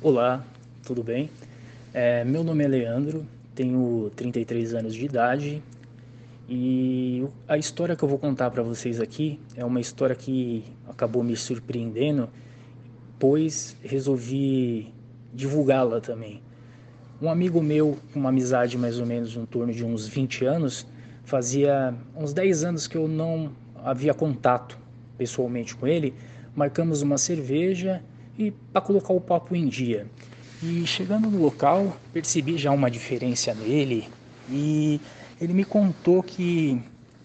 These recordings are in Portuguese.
Olá, tudo bem? É, meu nome é Leandro, tenho 33 anos de idade e a história que eu vou contar para vocês aqui é uma história que acabou me surpreendendo, pois resolvi divulgá-la também. Um amigo meu, uma amizade mais ou menos em torno de uns 20 anos, fazia uns 10 anos que eu não havia contato pessoalmente com ele, marcamos uma cerveja e para colocar o papo em dia. E chegando no local, percebi já uma diferença nele e ele me contou que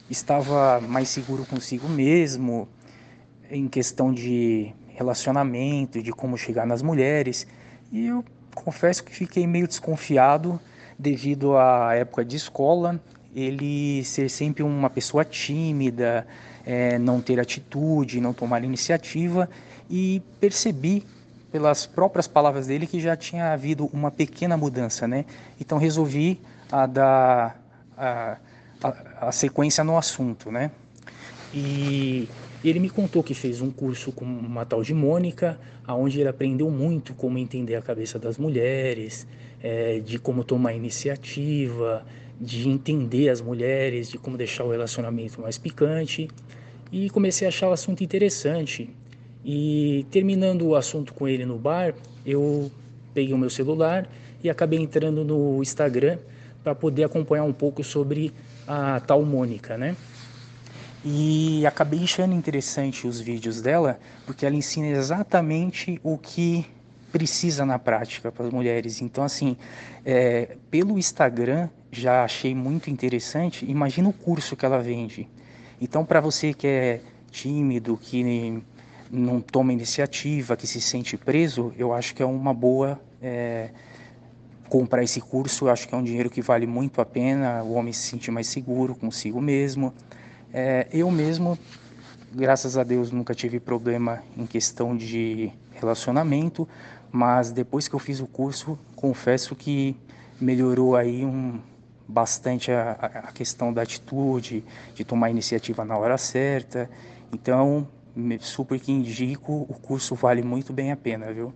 estava mais seguro consigo mesmo em questão de relacionamento, de como chegar nas mulheres. E eu confesso que fiquei meio desconfiado devido à época de escola, ele ser sempre uma pessoa tímida, é, não ter atitude, não tomar iniciativa e percebi pelas próprias palavras dele que já tinha havido uma pequena mudança, né? Então resolvi a dar a, a, a sequência no assunto, né? E ele me contou que fez um curso com uma tal de Mônica, aonde ele aprendeu muito como entender a cabeça das mulheres, é, de como tomar iniciativa, de entender as mulheres, de como deixar o relacionamento mais picante. E comecei a achar o assunto interessante. E terminando o assunto com ele no bar, eu peguei o meu celular e acabei entrando no Instagram para poder acompanhar um pouco sobre a tal Mônica, né? E acabei achando interessante os vídeos dela, porque ela ensina exatamente o que precisa na prática para as mulheres. Então, assim, é, pelo Instagram já achei muito interessante. Imagina o curso que ela vende. Então, para você que é tímido, que não toma iniciativa, que se sente preso, eu acho que é uma boa é, comprar esse curso. Eu acho que é um dinheiro que vale muito a pena. O homem se sentir mais seguro consigo mesmo. É, eu mesmo, graças a Deus, nunca tive problema em questão de relacionamento, mas depois que eu fiz o curso, confesso que melhorou aí um, bastante a, a questão da atitude, de tomar iniciativa na hora certa. Então, super que indico, o curso vale muito bem a pena, viu?